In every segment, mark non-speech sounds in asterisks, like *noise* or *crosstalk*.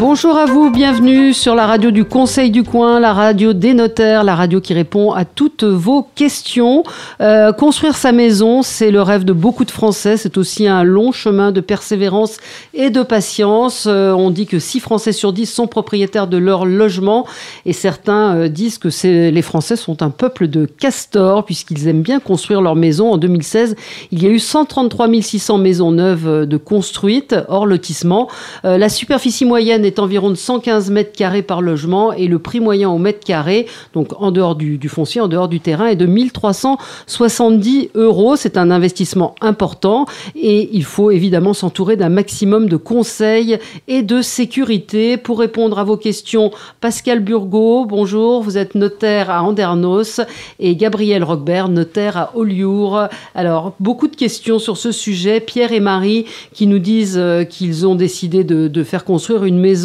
Bonjour à vous, bienvenue sur la radio du Conseil du Coin, la radio des notaires, la radio qui répond à toutes vos questions. Euh, construire sa maison, c'est le rêve de beaucoup de Français, c'est aussi un long chemin de persévérance et de patience. Euh, on dit que 6 Français sur 10 sont propriétaires de leur logement et certains euh, disent que les Français sont un peuple de castors puisqu'ils aiment bien construire leur maison. En 2016, il y a eu 133 600 maisons neuves de construites hors lotissement. la superficie moyenne est environ de 115 mètres carrés par logement et le prix moyen au mètre carré, donc en dehors du, foncier, en dehors du terrain, est de 1370 euros. C'est un investissement important et il faut évidemment s'entourer d'un maximum de conseils et de sécurité. Pour répondre à vos questions, Pascal Burgot, bonjour, vous êtes notaire à Andernos et Gabriel Roquebert, notaire à Oliour. Alors, beaucoup de questions sur ce sujet. Pierre et Marie qui nous disent euh, qu'ils ont décidé de faire construire une maison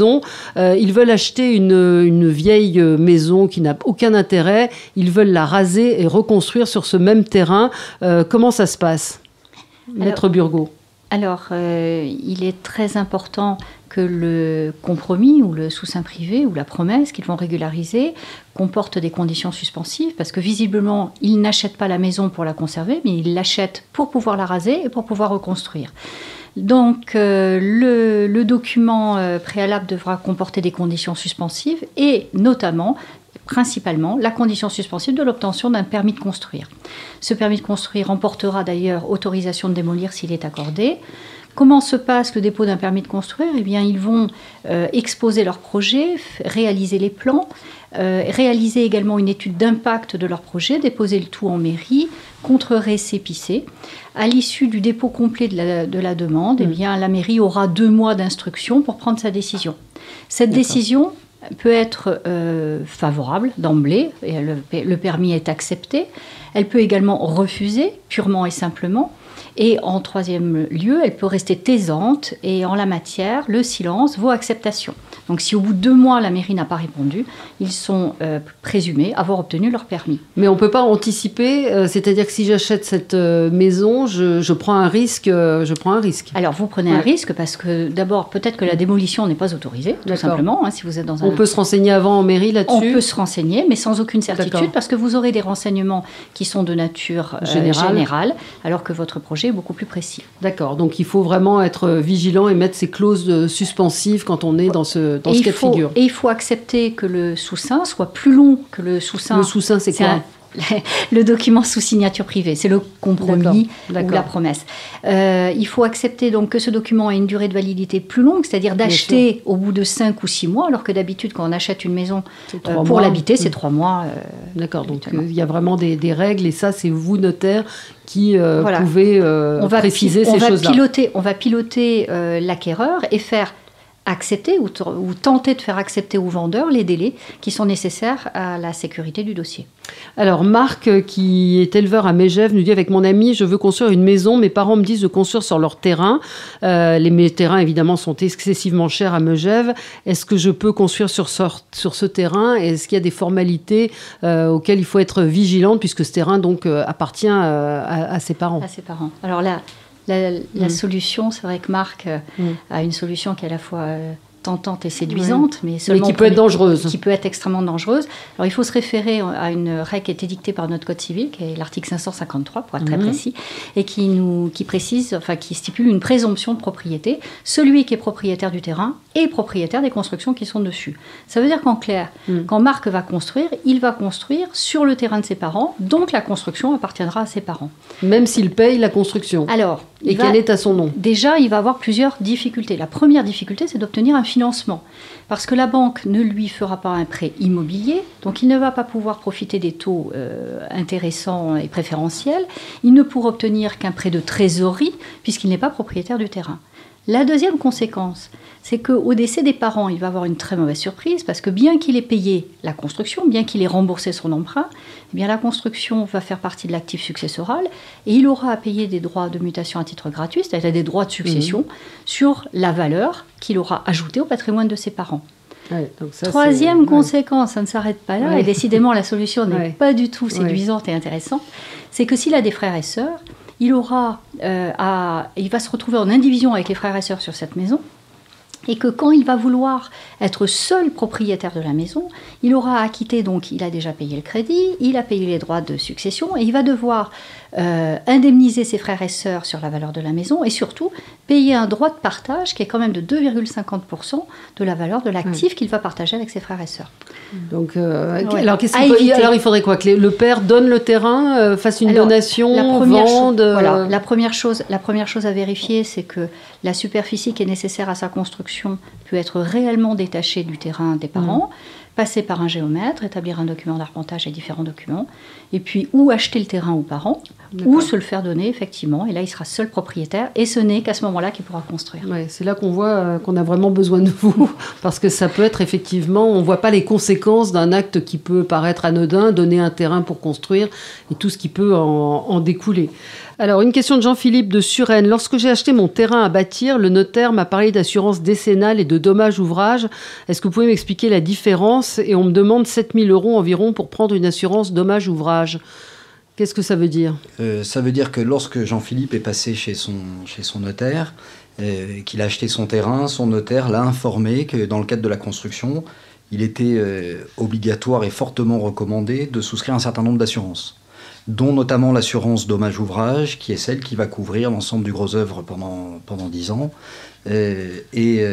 euh, ils veulent acheter une, vieille maison qui n'a aucun intérêt. Ils veulent la raser et reconstruire sur ce même terrain. Euh, comment ça se passe Maître Burgot? alors, euh, il est très important que le compromis ou le sous-saint privé ou la promesse qu'ils vont régulariser comporte des conditions suspensives parce que visiblement, ils n'achètent pas la maison pour la conserver, mais ils l'achètent pour pouvoir la raser et pour pouvoir reconstruire. Donc euh, le, document euh, préalable devra comporter des conditions suspensives et notamment principalement la condition suspensive de l'obtention d'un permis de construire. Ce permis de construire emportera d'ailleurs autorisation de démolir s'il est accordé. Comment se passe le dépôt d'un permis de construire? Eh bien, ils vont euh, exposer leur projet, réaliser les plans, réaliser également une étude d'impact de leur projet, déposer le tout en mairie, contre-récépissé. À l'issue du dépôt complet de la, demande, eh mm. bien, la mairie aura deux mois d'instruction pour prendre sa décision. Cette décision peut être euh, favorable d'emblée, et le, le, permis est accepté. Elle peut également refuser, purement et simplement. Et en troisième lieu, elle peut rester taisante et en la matière, le silence vaut acceptation. Donc si au bout de deux mois, la mairie n'a pas répondu, ils sont euh, présumés avoir obtenu leur permis. Mais on ne peut pas anticiper, euh, c'est-à-dire que si j'achète cette euh, maison, je, prends un risque. je prends un risque. Alors vous prenez un risque parce que d'abord, peut-être que la démolition n'est pas autorisée, tout simplement, hein, si vous êtes dans un... On peut se renseigner avant en mairie là-dessus On peut se renseigner, mais sans aucune certitude, parce que vous aurez des renseignements qui sont de nature générale, alors que votre projet beaucoup plus précis. D'accord, donc il faut vraiment être vigilant et mettre ces clauses suspensives quand on est dans ce et il faut accepter que le sous-saint soit plus long que le sous-saint. Le sous-saint, c'est quoi? *laughs* le document sous signature privée, c'est le compromis ou la promesse. Euh, il faut accepter donc que ce document ait une durée de validité plus longue, c'est-à-dire d'acheter au bout de 5 ou 6 mois, alors que d'habitude quand on achète une maison euh, pour l'habiter, c'est 3 mois. Euh, D'accord, donc il y a vraiment des, règles et ça c'est vous notaire qui pouvez on va préciser ces choses-là. On va piloter l'acquéreur et faire accepter ou, tenter de faire accepter aux vendeurs les délais qui sont nécessaires à la sécurité du dossier. Alors Marc, euh, qui est éleveur à Mégève, nous dit avec mon ami, je veux construire une maison, mes parents me disent de construire sur leur terrain. Euh, les terrains évidemment sont excessivement chers à Megève. Est-ce que je peux construire sur ce, sur ce terrain? Est-ce qu'il y a des formalités euh, auxquelles il faut être vigilante puisque ce terrain donc appartient à, ses parents? À ses parents. Alors là, la, mm. solution, c'est vrai que Marc euh, mm. a une solution qui est à la fois euh, tentante et séduisante, mais, qui peut être dangereuse. Qui peut être extrêmement dangereuse. Alors il faut se référer à une règle qui a été dictée par notre Code civil, qui est l'article 553, pour être très mhm. précis, et qui, nous, qui précise, enfin qui stipule une présomption de propriété. Celui qui est propriétaire du terrain est propriétaire des constructions qui sont dessus. Ça veut dire qu'en clair, quand Marc va construire, il va construire sur le terrain de ses parents, donc la construction appartiendra à ses parents. Même s'il paye la construction. Alors, et qu'elle est à son nom? Déjà, il va avoir plusieurs difficultés. La première difficulté, c'est d'obtenir un financement. Parce que la banque ne lui fera pas un prêt immobilier, donc il ne va pas pouvoir profiter des taux euh, intéressants et préférentiels. Il ne pourra obtenir qu'un prêt de trésorerie, puisqu'il n'est pas propriétaire du terrain. La deuxième conséquence, c'est qu'au décès des parents, il va avoir une très mauvaise surprise parce que bien qu'il ait payé la construction, bien qu'il ait remboursé son emprunt, eh bien la construction va faire partie de l'actif successoral et il aura à payer des droits de mutation à titre gratuit, c'est-à-dire des droits de succession, mmh. sur la valeur qu'il aura ajoutée au patrimoine de ses parents. Troisième conséquence, ça ne s'arrête pas là, et décidément la solution *laughs* n'est pas du tout séduisante et intéressante, c'est que s'il a des frères et sœurs, il, aura, euh, à, il va se retrouver en indivision avec les frères et sœurs sur cette maison, et que quand il va vouloir être seul propriétaire de la maison, il aura acquitté, donc il a déjà payé le crédit, il a payé les droits de succession, et il va devoir euh, indemniser ses frères et sœurs sur la valeur de la maison et surtout payer un droit de partage qui est quand même de 2,50% de la valeur de l'actif qu'il va partager avec ses frères et sœurs. Donc, euh, alors, alors, il faudrait quoi Que le père donne le terrain, euh, fasse une donation, la première vende voilà, la, première chose, la première chose à vérifier, c'est que la superficie qui est nécessaire à sa construction peut être réellement détachée du terrain des parents. Mmh passer par un géomètre, établir un document d'arpentage et différents documents, et puis ou acheter le terrain aux parents, ou se le faire donner effectivement, et là il sera seul propriétaire, et ce n'est qu'à ce moment-là qu'il pourra construire. Ouais, c'est là qu'on voit euh, qu'on a vraiment besoin de vous, *laughs* parce que ça peut être effectivement, on ne voit pas les conséquences d'un acte qui peut paraître anodin, donner un terrain pour construire, et tout ce qui peut en découler. Alors, une question de Jean-Philippe de Suresnes. Lorsque j'ai acheté mon terrain à bâtir, le notaire m'a parlé d'assurance décennale et de dommages ouvrages. Est-ce que vous pouvez m'expliquer la différence Et on me demande 7000 euros environ pour prendre une assurance dommages ouvrages. Qu'est-ce que ça veut dire? Euh, Ça veut dire que lorsque Jean-Philippe est passé chez son, notaire, euh, qu'il a acheté son terrain, son notaire l'a informé que dans le cadre de la construction, il était euh, obligatoire et fortement recommandé de souscrire un certain nombre d'assurances dont notamment l'assurance dommage ouvrage, qui est celle qui va couvrir l'ensemble du gros œuvre pendant, pendant 10 ans. Et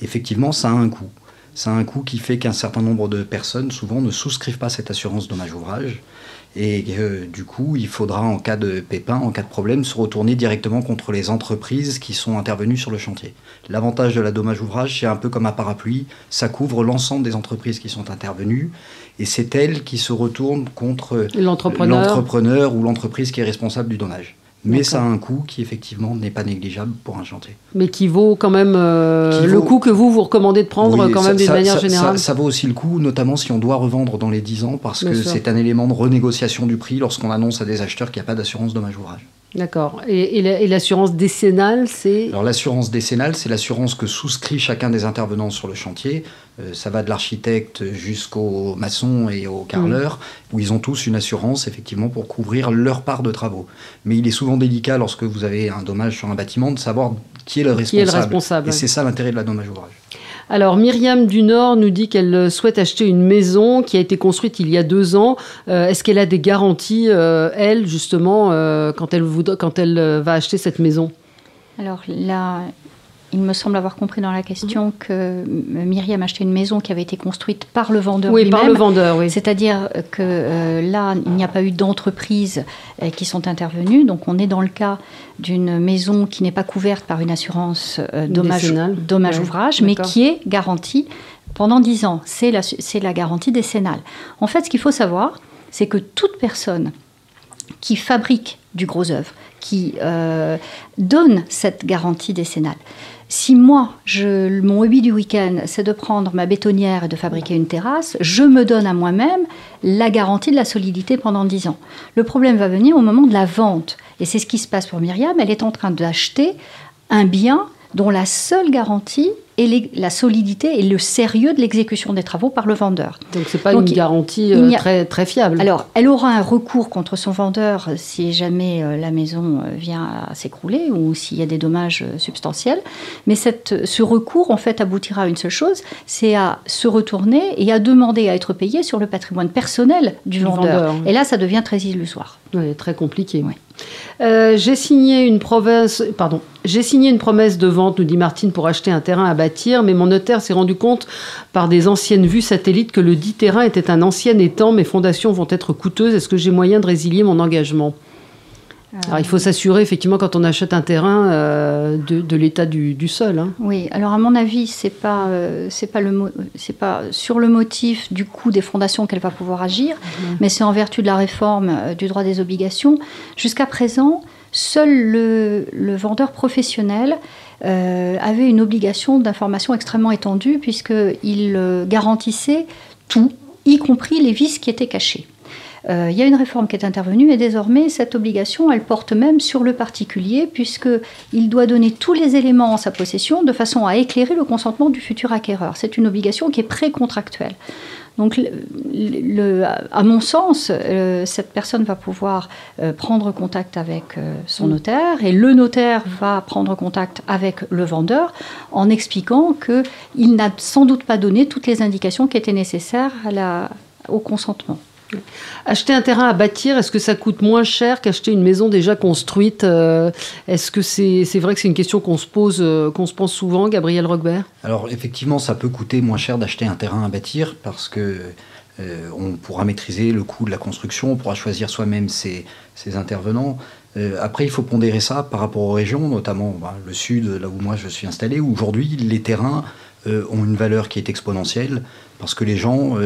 effectivement, ça a un coût. Ça a un coût qui fait qu'un certain nombre de personnes, souvent, ne souscrivent pas cette assurance dommage ouvrage. Et du coup, il faudra, en cas de pépin, en cas de problème, se retourner directement contre les entreprises qui sont intervenues sur le chantier. L'avantage de la dommage ouvrage, c'est un peu comme un parapluie, ça couvre l'ensemble des entreprises qui sont intervenues et c'est elle qui se retourne contre l'entrepreneur ou l'entreprise qui est responsable du dommage. Mais ça a un coût qui effectivement n'est pas négligeable pour un chantier. Mais qui vaut quand même euh, le coût que vous vous recommandez de prendre quand même d'une manière générale. Ça, vaut aussi le coût, notamment si on doit revendre dans les 10 ans, parce que c'est un élément de renégociation du prix lorsqu'on annonce à des acheteurs qu'il n'y a pas d'assurance dommage ouvrage. D'accord. Et, l'assurance décennale, c'est Alors l'assurance décennale, c'est l'assurance que souscrit chacun des intervenants sur le chantier. Euh, ça va de l'architecte jusqu'au maçon et au carreleur, où ils ont tous une assurance effectivement pour couvrir leur part de travaux. Mais il est souvent délicat lorsque vous avez un dommage sur un bâtiment de savoir qui est le responsable. Qui est le responsable. Et c'est ça l'intérêt de la dommage ouvrage. Alors Myriam du Nord nous dit qu'elle souhaite acheter une maison qui a été construite il y a deux ans. Euh, est-ce qu'elle a des garanties, euh, elle, justement, euh, quand, elle quand elle va acheter cette maison? Alors là, il me semble avoir compris dans la question mhm. que Myriam achetait une maison qui avait été construite par le vendeur oui, par le vendeur, oui. C'est-à-dire que euh, là, il n'y a pas eu d'entreprises euh, qui sont intervenues. Donc, on est dans le cas d'une maison qui n'est pas couverte par une assurance euh, dommage, dommage ouvrage, mais qui est garantie pendant 10 ans. C'est la, la garantie décennale. En fait, ce qu'il faut savoir, c'est que toute personne qui fabrique du gros œuvre, qui donne cette garantie décennale, si moi, je, mon hobby du week-end, c'est de prendre ma bétonnière et de fabriquer une terrasse, je me donne à moi-même la garantie de la solidité pendant 10 ans. Le problème va venir au moment de la vente. Et c'est ce qui se passe pour Myriam. Elle est en train d'acheter un bien dont la seule garantie et la solidité et le sérieux de l'exécution des travaux par le vendeur. Donc c'est pas une garantie euh, très, très fiable. Alors elle aura un recours contre son vendeur si jamais euh, la maison euh, vient à s'écrouler ou s'il y a des dommages substantiels. Mais cette, ce recours en fait aboutira à une seule chose, c'est à se retourner et à demander à être payé sur le patrimoine personnel du, vendeur. Et là ça devient très illusoire. Oui, très compliqué. Oui. Euh, j'ai signé une pardon, j'ai signé une promesse de vente, nous dit Martine, pour acheter un terrain à bâtir, mais mon notaire s'est rendu compte par des anciennes vues satellites que le dit terrain était un ancien étang. Mes fondations vont être coûteuses. Est-ce que j'ai moyen de résilier mon engagement? Alors, il faut s'assurer effectivement quand on achète un terrain euh, de, l'état du, sol. Hein. Oui, alors à mon avis, c'est pas euh, c'est pas le c'est pas sur le motif du coût des fondations qu'elle va pouvoir agir, mais c'est en vertu de la réforme euh, du droit des obligations. Jusqu'à présent, seul le, vendeur professionnel avait une obligation d'information extrêmement étendue puisqu'il garantissait tout, y compris les vices qui étaient cachés. Euh, il y a une réforme qui est intervenue et désormais cette obligation, elle porte même sur le particulier puisqu'il doit donner tous les éléments en sa possession de façon à éclairer le consentement du futur acquéreur. C'est une obligation qui est précontractuelle. Donc, à mon sens, euh, cette personne va pouvoir euh, prendre contact avec euh, son mm. notaire et le notaire va prendre contact avec le vendeur en expliquant qu'il n'a sans doute pas donné toutes les indications qui étaient nécessaires au consentement. Acheter un terrain à bâtir, est-ce que ça coûte moins cher qu'acheter une maison déjà construite euh, Est-ce que c'est vrai que c'est une question qu'on se pose, euh, qu'on se pose souvent, Gabriel Roquebert? Alors effectivement, ça peut coûter moins cher d'acheter un terrain à bâtir parce que euh, on pourra maîtriser le coût de la construction, on pourra choisir soi-même ses, intervenants. après, il faut pondérer ça par rapport aux régions, notamment bah, le sud, là où moi je suis installé, où aujourd'hui les terrains ont une valeur qui est exponentielle parce que les gens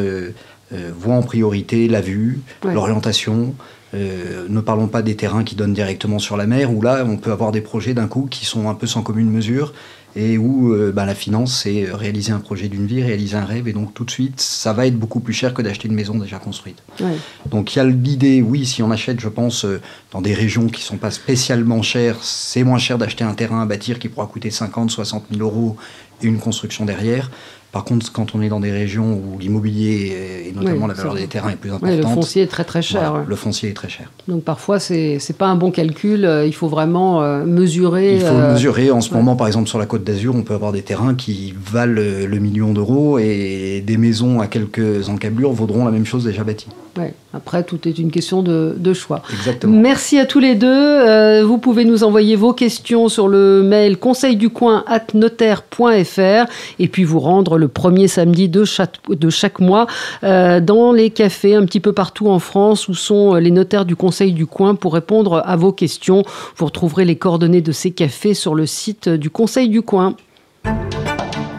voient en priorité la vue, l'orientation. Euh, ne parlons pas des terrains qui donnent directement sur la mer, où là, on peut avoir des projets d'un coup qui sont un peu sans commune mesure, et où euh, bah, la finance, c'est réaliser un projet d'une vie, réaliser un rêve, et donc tout de suite, ça va être beaucoup plus cher que d'acheter une maison déjà construite. Donc il y a l'idée, oui, si on achète, je pense, dans des régions qui ne sont pas spécialement chères, c'est moins cher d'acheter un terrain à bâtir qui pourra coûter 50, 60 000 euros et une construction derrière. Par contre, quand on est dans des régions où l'immobilier et notamment la valeur des terrains est plus importante, le foncier est très très cher. le foncier est très cher. Donc parfois c'est n'est pas un bon calcul. Euh, il faut vraiment euh, mesurer. Il faut euh, mesurer. En ce moment, par exemple, sur la Côte d'Azur, on peut avoir des terrains qui valent le million d'euros et des maisons à quelques encablures vaudront la même chose déjà bâties. Ouais. Après, tout est une question de, de choix. Exactement. Merci à tous les deux. vous pouvez nous envoyer vos questions sur le mail conseilducoin@notaire.fr et puis vous rendre le le premier samedi de chaque, de chaque mois euh, dans les cafés un petit peu partout en France où sont les notaires du Conseil du coin pour répondre à vos questions. Vous retrouverez les coordonnées de ces cafés sur le site du Conseil du coin.